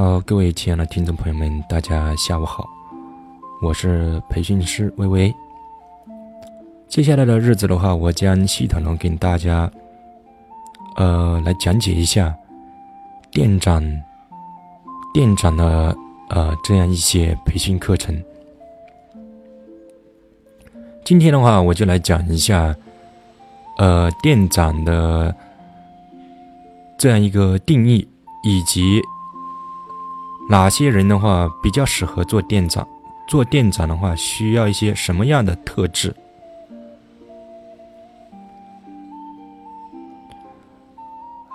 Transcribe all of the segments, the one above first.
好，各位亲爱的听众朋友们，大家下午好，我是培训师微微。接下来的日子的话，我将系统的给大家，呃，来讲解一下店长、店长的呃这样一些培训课程。今天的话，我就来讲一下，呃，店长的这样一个定义，以及哪些人的话比较适合做店长。做店长的话，需要一些什么样的特质？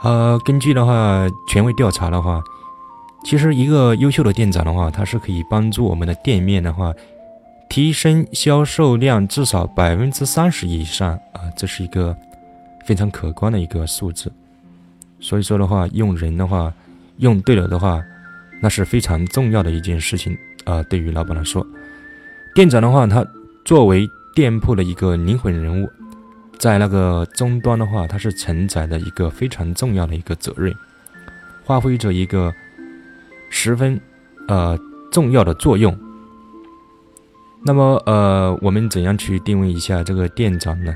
呃，根据的话，权威调查的话，其实一个优秀的店长的话，他是可以帮助我们的店面的话，提升销售量至少百分之三十以上啊，这是一个非常可观的一个数字。所以说的话，用人的话，用对了的话，那是非常重要的一件事情啊。对于老板来说，店长的话，他作为店铺的一个灵魂人物。在那个终端的话，他是承载的一个非常重要的一个责任，发挥着一个十分呃重要的作用。那么呃，我们怎样去定位一下这个店长呢？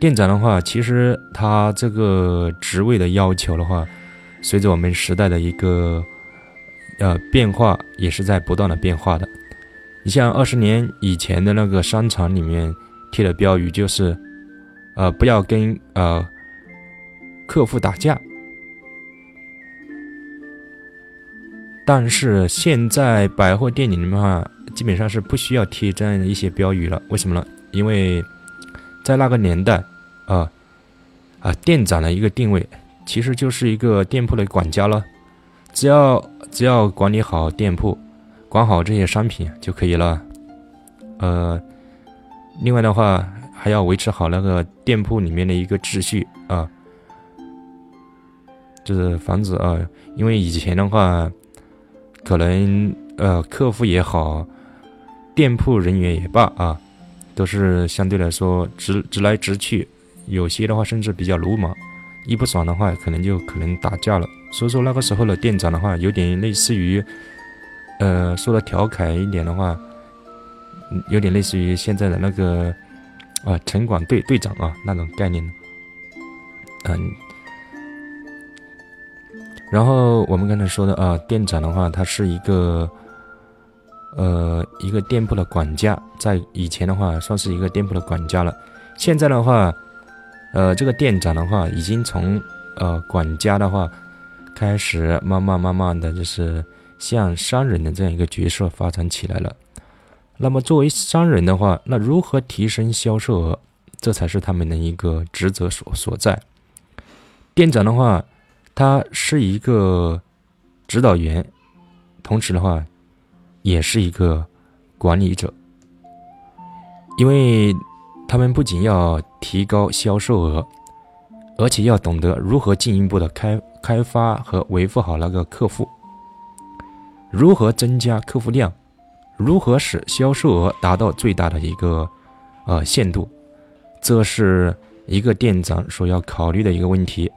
店长的话，其实他这个职位的要求的话，随着我们时代的一个呃变化，也是在不断的变化的。你像二十年以前的那个商场里面贴的标语就是。呃，不要跟呃客户打架。但是现在百货店里面的话，基本上是不需要贴这样的一些标语了。为什么呢？因为在那个年代，啊啊，店长的一个定位其实就是一个店铺的管家了。只要只要管理好店铺，管好这些商品就可以了。呃，另外的话。还要维持好那个店铺里面的一个秩序啊，就是防止啊，因为以前的话，可能呃客户也好，店铺人员也罢啊，都是相对来说直直来直去，有些的话甚至比较鲁莽，一不爽的话可能就可能打架了。所以说那个时候的店长的话，有点类似于，呃说的调侃一点的话，有点类似于现在的那个。啊，城管队队长啊，那种概念。嗯，然后我们刚才说的啊，店长的话，他是一个，呃，一个店铺的管家，在以前的话，算是一个店铺的管家了。现在的话，呃，这个店长的话，已经从呃管家的话，开始慢慢慢慢的就是向商人的这样一个角色发展起来了。那么作为商人的话，那如何提升销售额，这才是他们的一个职责所所在。店长的话，他是一个指导员，同时的话，也是一个管理者，因为他们不仅要提高销售额，而且要懂得如何进一步的开开发和维护好那个客户，如何增加客户量。如何使销售额达到最大的一个呃限度，这是一个店长所要考虑的一个问题。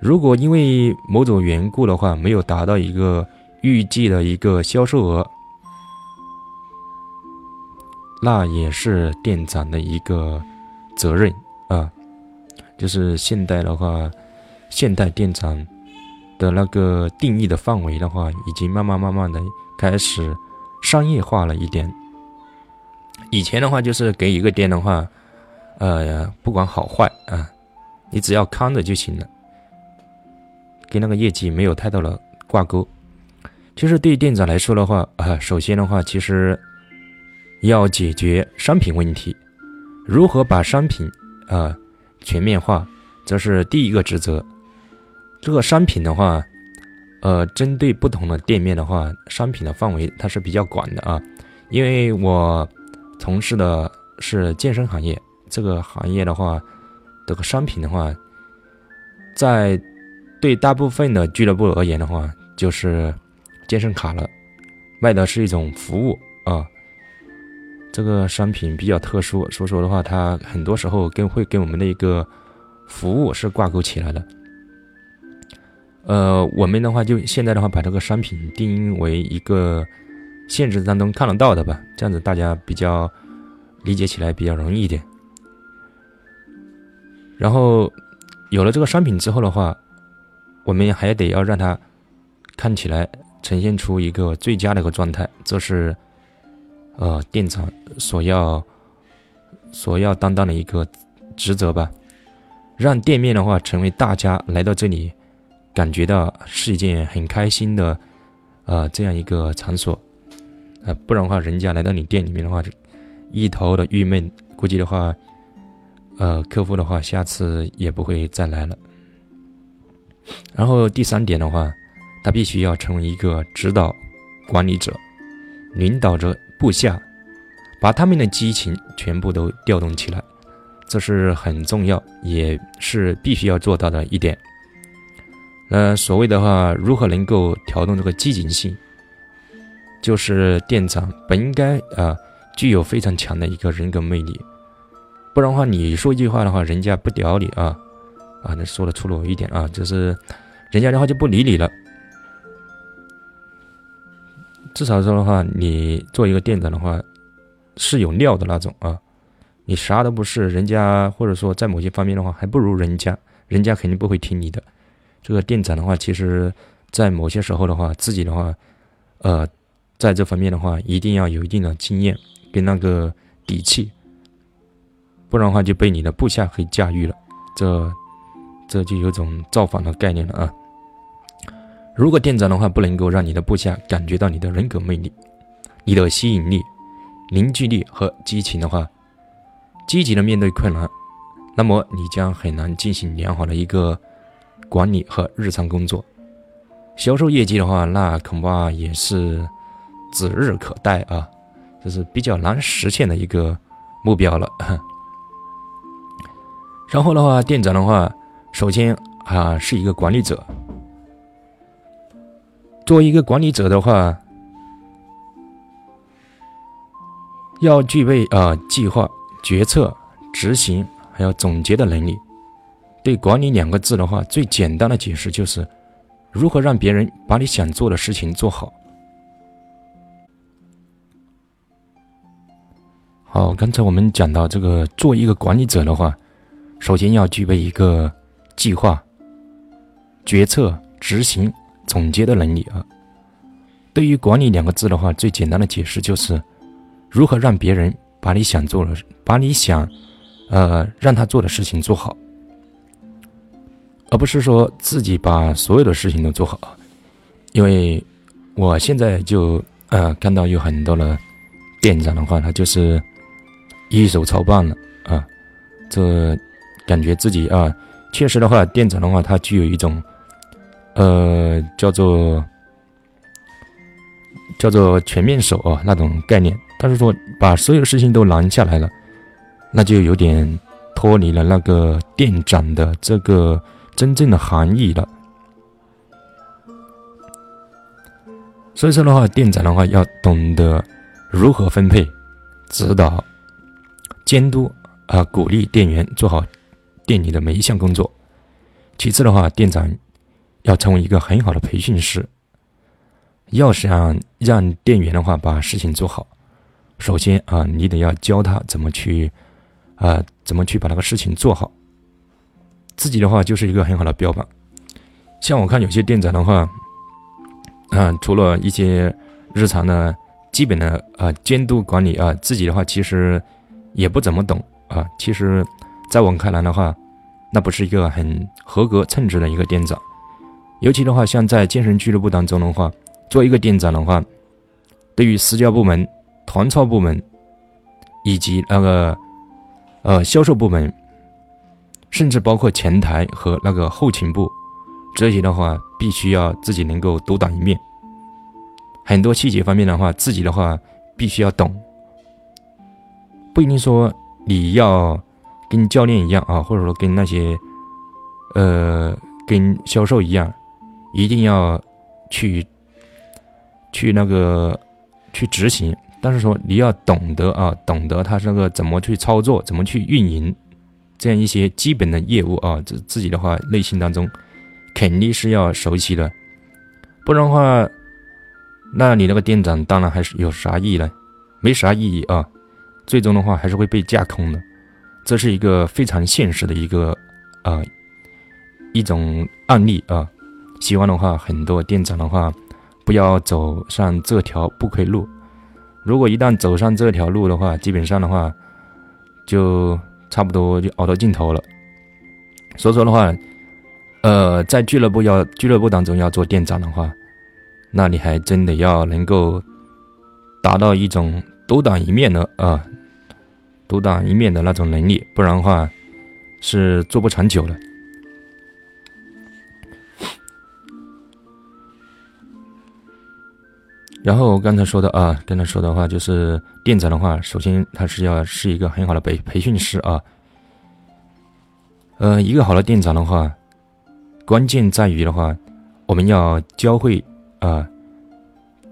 如果因为某种缘故的话，没有达到一个预计的一个销售额，那也是店长的一个责任啊。就是现代的话，现代店长的那个定义的范围的话，已经慢慢慢慢的开始。商业化了一点。以前的话，就是给一个店的话，呃，不管好坏啊，你只要康着就行了，跟那个业绩没有太大的挂钩。其实对店长来说的话，啊，首先的话，其实要解决商品问题，如何把商品啊全面化，这是第一个职责。这个商品的话。呃，针对不同的店面的话，商品的范围它是比较广的啊。因为我从事的是健身行业，这个行业的话，这个商品的话，在对大部分的俱乐部而言的话，就是健身卡了，卖的是一种服务啊。这个商品比较特殊，所以说的话，它很多时候跟会跟我们的一个服务是挂钩起来的。呃，我们的话就现在的话，把这个商品定义为一个现实当中看得到的吧，这样子大家比较理解起来比较容易一点。然后有了这个商品之后的话，我们还得要让它看起来呈现出一个最佳的一个状态，这是呃店长所要所要担当的一个职责吧，让店面的话成为大家来到这里。感觉到是一件很开心的，呃，这样一个场所，呃，不然的话，人家来到你店里面的话，一头的郁闷，估计的话，呃，客户的话，下次也不会再来了。然后第三点的话，他必须要成为一个指导管理者，领导者部下，把他们的激情全部都调动起来，这是很重要，也是必须要做到的一点。呃，所谓的话，如何能够调动这个积极性？就是店长本应该啊，具有非常强的一个人格魅力，不然的话，你说一句话的话，人家不屌你啊，啊，那说的粗鲁一点啊，就是人家的话就不理你了。至少说的话，你做一个店长的话，是有料的那种啊，你啥都不是，人家或者说在某些方面的话，还不如人家，人家肯定不会听你的。这个店长的话，其实，在某些时候的话，自己的话，呃，在这方面的话，一定要有一定的经验跟那个底气，不然的话就被你的部下给驾驭了，这这就有种造反的概念了啊！如果店长的话不能够让你的部下感觉到你的人格魅力、你的吸引力、凝聚力和激情的话，积极的面对困难，那么你将很难进行良好的一个。管理和日常工作，销售业绩的话，那恐怕也是指日可待啊，这是比较难实现的一个目标了。然后的话，店长的话，首先啊是一个管理者，作为一个管理者的话，要具备啊计划、决策、执行还有总结的能力。对“管理”两个字的话，最简单的解释就是，如何让别人把你想做的事情做好。好，刚才我们讲到这个，做一个管理者的话，首先要具备一个计划、决策、执行、总结的能力啊。对于“管理”两个字的话，最简单的解释就是，如何让别人把你想做的、把你想，呃，让他做的事情做好。而不是说自己把所有的事情都做好，因为我现在就呃看到有很多的店长的话，他就是一手操办了啊，这感觉自己啊，确实的话，店长的话，他具有一种呃叫做叫做全面手啊那种概念，但是说把所有事情都拦下来了，那就有点脱离了那个店长的这个。真正的含义了。所以说的话，店长的话要懂得如何分配、指导、监督啊，鼓励店员做好店里的每一项工作。其次的话，店长要成为一个很好的培训师。要想让店员的话把事情做好，首先啊，你得要教他怎么去啊，怎么去把那个事情做好。自己的话就是一个很好的标榜，像我看有些店长的话，啊，除了一些日常的基本的啊监督管理啊，自己的话其实也不怎么懂啊。其实，在我看来的话，那不是一个很合格称职的一个店长。尤其的话，像在健身俱乐部当中的话，做一个店长的话，对于私教部门、团操部门以及那个呃销售部门。甚至包括前台和那个后勤部，这些的话必须要自己能够独当一面。很多细节方面的话，自己的话必须要懂，不一定说你要跟教练一样啊，或者说跟那些呃跟销售一样，一定要去去那个去执行。但是说你要懂得啊，懂得他那个怎么去操作，怎么去运营。这样一些基本的业务啊，自自己的话内心当中肯定是要熟悉的，不然的话，那你那个店长当然还是有啥意义呢？没啥意义啊，最终的话还是会被架空的，这是一个非常现实的一个啊一种案例啊。希望的话，很多店长的话不要走上这条不归路。如果一旦走上这条路的话，基本上的话就差不多就熬到尽头了。所以说的话。呃，在俱乐部要俱乐部当中要做店长的话，那你还真的要能够达到一种独当一面的啊，独当一面的那种能力，不然的话是做不长久的。然后我刚才说的啊，刚才说的话就是店长的话，首先他是要是一个很好的培培训师啊。呃，一个好的店长的话。关键在于的话，我们要教会啊，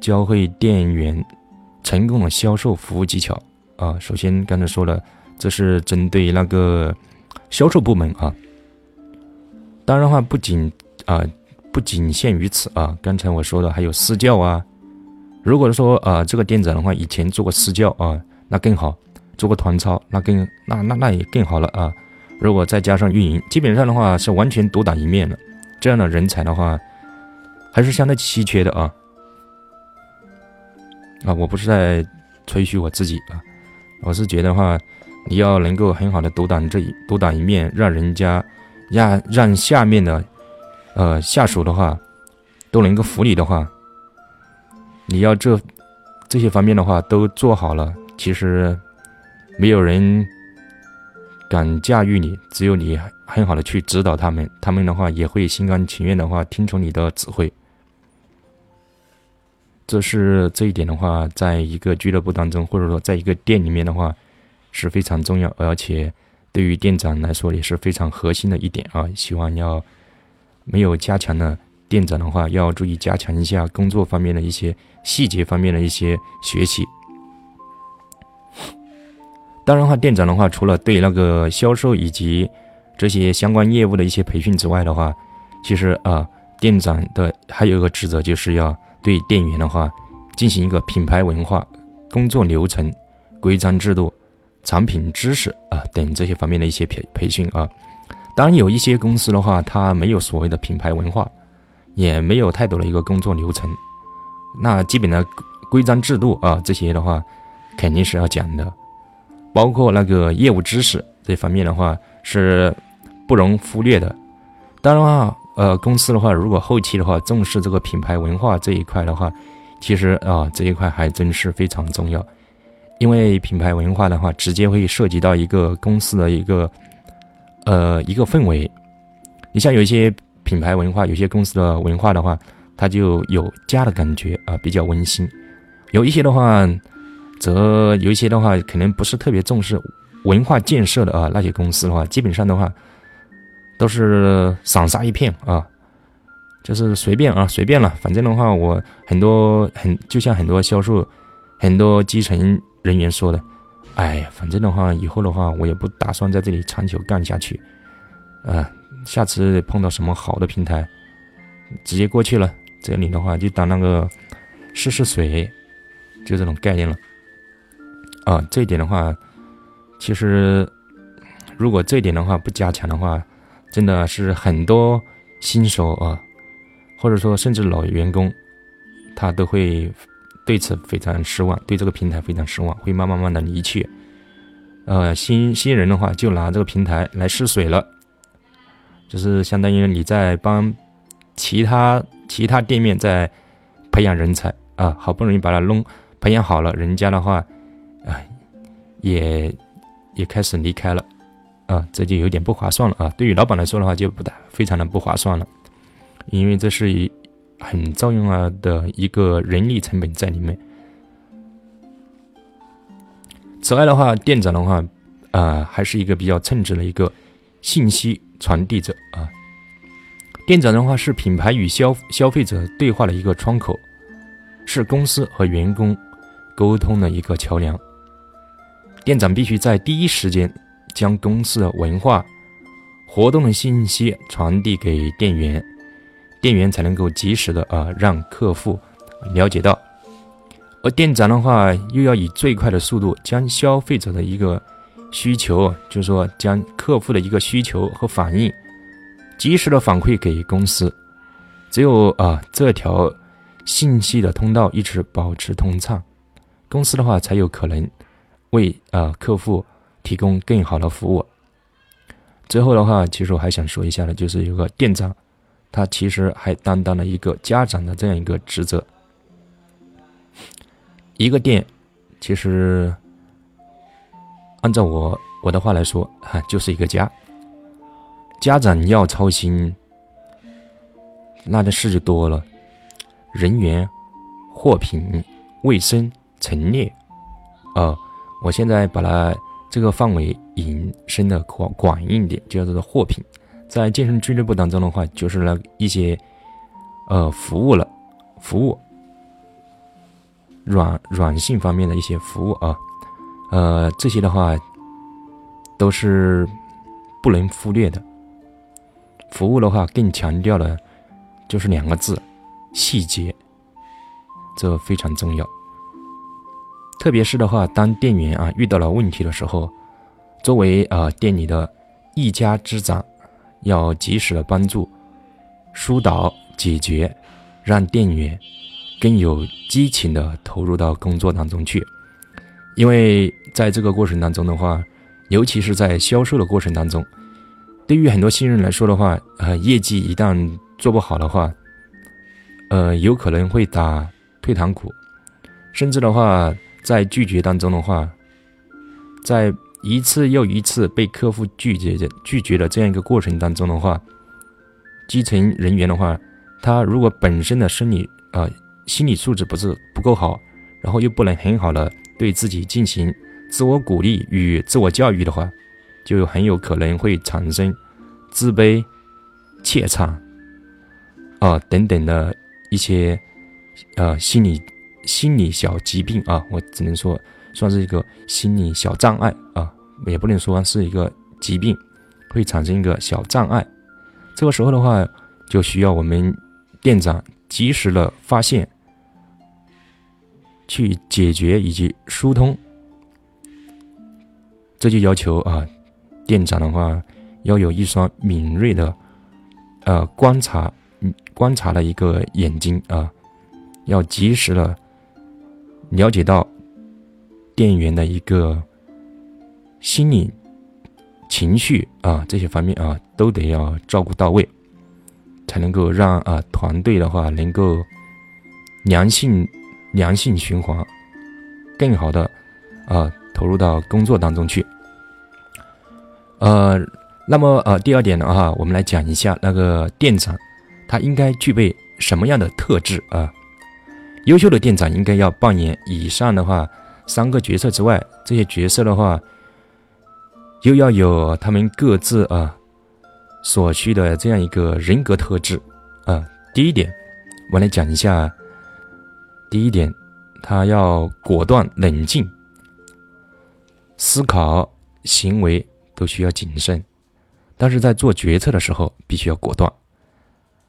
教会店员成功的销售服务技巧啊。首先刚才说了，这是针对那个销售部门啊。当然的话，不仅啊，不仅限于此啊。刚才我说的还有私教啊。如果说啊，这个店长的话以前做过私教啊，那更好；做过团操，那更那那那也更好了啊。如果再加上运营，基本上的话是完全独当一面了。这样的人才的话，还是相对稀缺的啊。啊，我不是在吹嘘我自己啊，我是觉得话，你要能够很好的独当这一独当一面，让人家让让下面的呃下属的话都能够服你的话，你要这这些方面的话都做好了，其实没有人。敢驾驭你，只有你很好的去指导他们，他们的话也会心甘情愿的话听从你的指挥。这是这一点的话，在一个俱乐部当中，或者说在一个店里面的话是非常重要，而且对于店长来说也是非常核心的一点啊。希望要没有加强的店长的话，要注意加强一下工作方面的一些细节方面的一些学习。当然话，店长的话，除了对那个销售以及这些相关业务的一些培训之外的话，其实啊，店长的还有一个职责，就是要对店员的话进行一个品牌文化、工作流程、规章制度、产品知识啊等这些方面的一些培培训啊。当然，有一些公司的话，它没有所谓的品牌文化，也没有太多的一个工作流程，那基本的规章制度啊这些的话，肯定是要讲的。包括那个业务知识这方面的话是不容忽略的。当然话，呃，公司的话，如果后期的话重视这个品牌文化这一块的话，其实啊这一块还真是非常重要。因为品牌文化的话，直接会涉及到一个公司的一个呃一个氛围。你像有一些品牌文化，有些公司的文化的话，它就有家的感觉啊，比较温馨。有一些的话。则有一些的话，可能不是特别重视文化建设的啊，那些公司的话，基本上的话都是散沙一片啊，就是随便啊，随便了。反正的话，我很多很就像很多销售、很多基层人员说的，哎呀，反正的话，以后的话，我也不打算在这里长久干下去，啊，下次碰到什么好的平台，直接过去了。这里的话，就当那个试试水，就这种概念了。啊，这一点的话，其实如果这一点的话不加强的话，真的是很多新手啊，或者说甚至老员工，他都会对此非常失望，对这个平台非常失望，会慢慢慢的离去。呃，新新人的话就拿这个平台来试水了，就是相当于你在帮其他其他店面在培养人才啊，好不容易把它弄培养好了，人家的话。啊，也也开始离开了，啊，这就有点不划算了啊。对于老板来说的话，就不大非常的不划算了，因为这是一很重要的一个人力成本在里面。此外的话，店长的话，啊，还是一个比较称职的一个信息传递者啊。店长的话是品牌与消消费者对话的一个窗口，是公司和员工沟通的一个桥梁。店长必须在第一时间将公司的文化、活动的信息传递给店员，店员才能够及时的啊让客户了解到，而店长的话又要以最快的速度将消费者的一个需求，就是说将客户的一个需求和反应及时的反馈给公司，只有啊这条信息的通道一直保持通畅，公司的话才有可能为啊客户提供更好的服务。最后的话，其实我还想说一下呢，就是有个店长，他其实还担当了一个家长的这样一个职责。一个店，其实按照我我的话来说，哈，就是一个家。家长要操心，那的事就多了，人员、货品、卫生、陈列，啊，我现在把它。这个范围引申的广广一点，就叫做货品。在健身俱乐部当中的话，就是那一些呃服务了，服务软软性方面的一些服务啊，呃这些的话都是不能忽略的。服务的话更强调了就是两个字：细节，这非常重要。特别是的话，当店员啊遇到了问题的时候，作为啊店里的一家之长，要及时的帮助疏导解决，让店员更有激情的投入到工作当中去。因为在这个过程当中的话，尤其是在销售的过程当中，对于很多新人来说的话，呃，业绩一旦做不好的话，呃，有可能会打退堂鼓，甚至的话。在拒绝当中的话，在一次又一次被客户拒绝的拒绝的这样一个过程当中的话，基层人员的话，他如果本身的生理啊心理素质不是不够好，然后又不能很好的对自己进行自我鼓励与自我教育的话，就很有可能会产生自卑、怯场啊等等的一些呃心理。心理小疾病啊，我只能说算是一个心理小障碍啊，也不能说是一个疾病，会产生一个小障碍。这个时候的话，就需要我们店长及时的发现，去解决以及疏通。这就要求啊，店长的话要有一双敏锐的呃观察观察的一个眼睛啊，要及时的。了解到店员的一个心理、情绪啊这些方面啊，都得要照顾到位，才能够让啊团队的话能够良性良性循环，更好的啊投入到工作当中去。呃，那么呃第二点的话，我们来讲一下那个店长他应该具备什么样的特质啊？优秀的店长应该要扮演以上的话三个角色之外，这些角色的话，又要有他们各自啊所需的这样一个人格特质啊。第一点，我来讲一下。第一点，他要果断冷静，思考行为都需要谨慎，但是在做决策的时候必须要果断，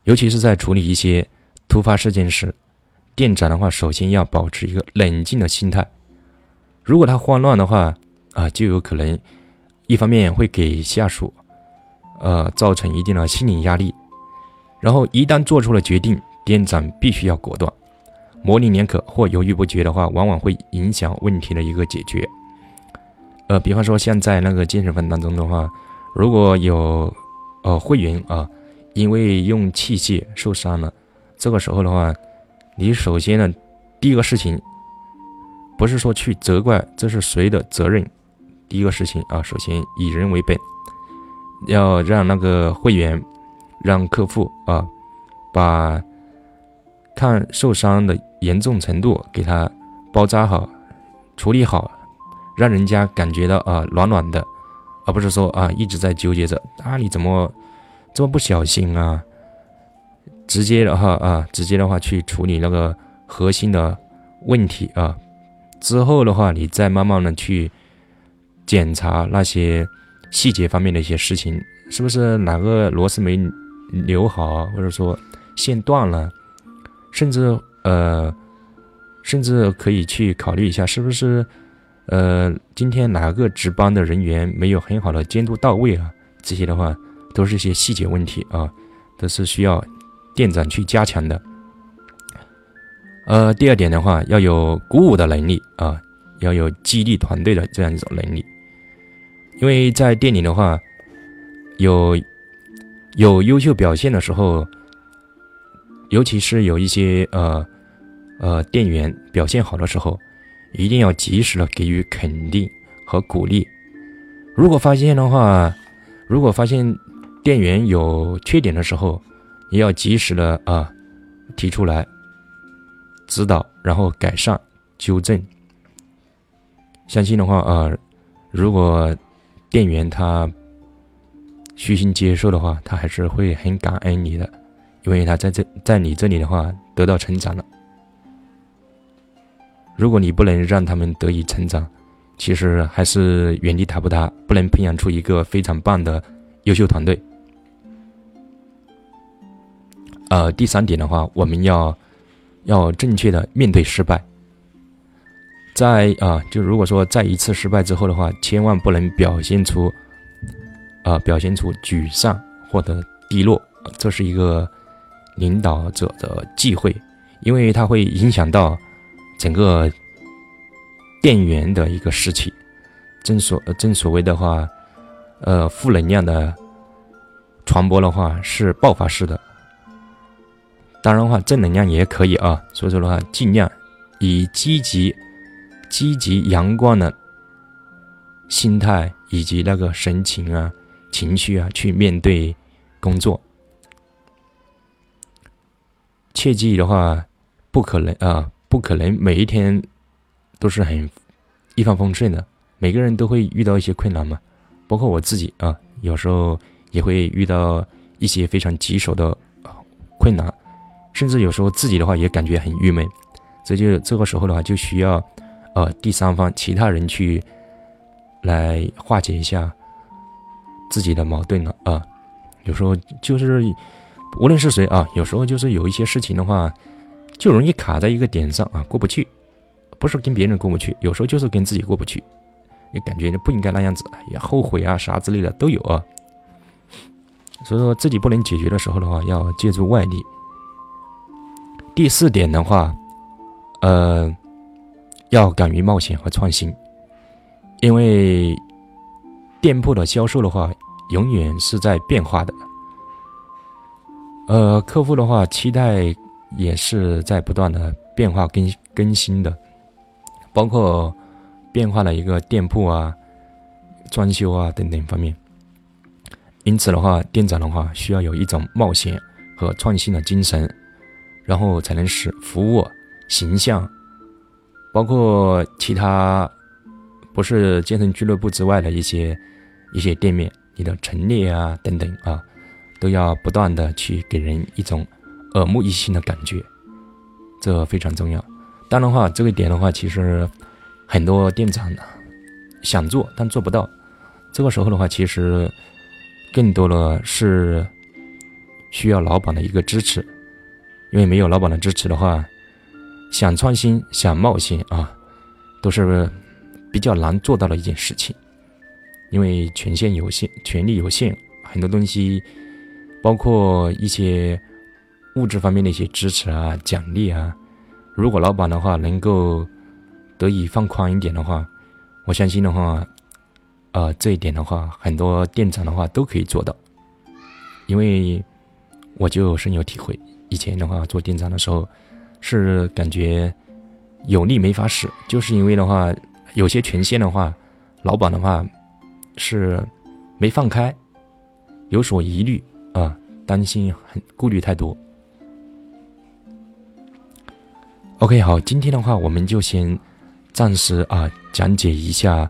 尤其是在处理一些突发事件时。店长的话，首先要保持一个冷静的心态。如果他慌乱的话，啊，就有可能一方面会给下属，呃，造成一定的心理压力。然后一旦做出了决定，店长必须要果断，模棱两可或犹豫不决的话，往往会影响问题的一个解决。呃，比方说像在那个健身房当中的话，如果有呃会员啊，因为用器械受伤了，这个时候的话。你首先呢，第一个事情，不是说去责怪这是谁的责任，第一个事情啊，首先以人为本，要让那个会员，让客户啊，把看受伤的严重程度给他包扎好，处理好，让人家感觉到啊暖暖的，而不是说啊一直在纠结着啊你怎么这么不小心啊。直接的话啊，直接的话去处理那个核心的问题啊，之后的话，你再慢慢的去检查那些细节方面的一些事情，是不是哪个螺丝没留好，或者说线断了，甚至呃，甚至可以去考虑一下，是不是呃，今天哪个值班的人员没有很好的监督到位啊？这些的话，都是一些细节问题啊，都是需要店长去加强的。呃，第二点的话，要有鼓舞的能力啊，要有激励团队的这样一种能力。因为在店里的话，有有优秀表现的时候，尤其是有一些呃呃店员表现好的时候，一定要及时的给予肯定和鼓励。如果发现的话，如果发现店员有缺点的时候，也要及时的啊提出来。指导，然后改善、纠正。相信的话啊，如果店员他虚心接受的话，他还是会很感恩你的，因为他在这在你这里的话得到成长了。如果你不能让他们得以成长，其实还是原地踏步，他不能培养出一个非常棒的优秀团队。呃，第三点的话，我们要。要正确的面对失败，在啊，就如果说在一次失败之后的话，千万不能表现出，啊，表现出沮丧或者低落，这是一个领导者的忌讳，因为它会影响到整个店员的一个士气。正所正所谓的话，呃，负能量的传播的话是爆发式的。当然的话，正能量也可以啊。所以说的话，尽量以积极、积极、阳光的心态以及那个神情啊、情绪啊去面对工作。切记的话，不可能啊，不可能每一天都是很一帆风顺的。每个人都会遇到一些困难嘛，包括我自己啊，有时候也会遇到一些非常棘手的困难。甚至有时候自己的话也感觉很郁闷，这就这个时候的话就需要，呃，第三方其他人去来化解一下自己的矛盾了啊。有时候就是无论是谁啊，有时候就是有一些事情的话，就容易卡在一个点上啊，过不去。不是跟别人过不去，有时候就是跟自己过不去，也感觉不应该那样子，也后悔啊啥之类的都有啊。所以说自己不能解决的时候的话，要借助外力。第四点的话，呃，要敢于冒险和创新，因为店铺的销售的话，永远是在变化的。呃，客户的话期待也是在不断的变化更更新的，包括变化的一个店铺啊、装修啊等等方面。因此的话，店长的话需要有一种冒险和创新的精神。然后才能使服务形象，包括其他不是健身俱乐部之外的一些一些店面，你的陈列啊等等啊，都要不断的去给人一种耳目一新的感觉，这非常重要。当然话，这个点的话，其实很多店长想做但做不到，这个时候的话，其实更多的是需要老板的一个支持。因为没有老板的支持的话，想创新、想冒险啊，都是比较难做到的一件事情。因为权限有限，权力有限，很多东西，包括一些物质方面的一些支持啊、奖励啊，如果老板的话能够得以放宽一点的话，我相信的话，呃，这一点的话，很多店长的话都可以做到。因为我就深有体会。以前的话做店长的时候，是感觉有力没法使，就是因为的话有些权限的话，老板的话是没放开，有所疑虑啊，担心很顾虑太多。OK，好，今天的话我们就先暂时啊讲解一下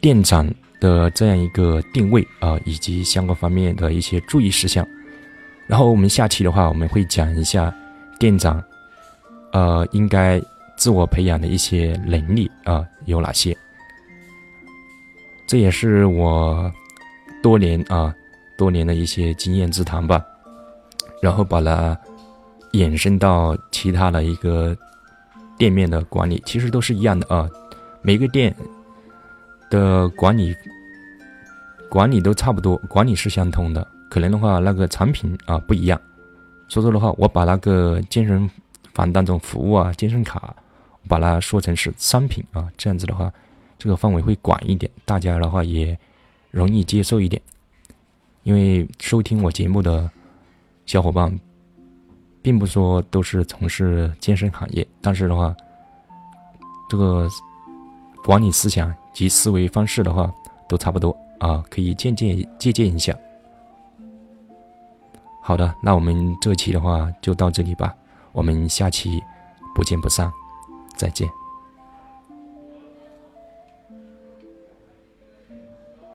店长的这样一个定位啊，以及相关方面的一些注意事项。然后我们下期的话，我们会讲一下店长，呃，应该自我培养的一些能力啊有哪些。这也是我多年啊多年的一些经验之谈吧。然后把它衍生到其他的一个店面的管理，其实都是一样的啊。每个店的管理管理都差不多，管理是相通的，可能的话那个产品啊不一样。所以说的话，我把那个健身房当中服务啊，健身卡，把它说成是商品啊，这样子的话，这个范围会广一点，大家的话也容易接受一点。因为收听我节目的小伙伴，并不说都是从事健身行业，但是的话，这个管理思想及思维方式的话都差不多啊，可以借鉴借鉴一下。好的，那我们这期的话就到这里吧，我们下期不见不散，再见。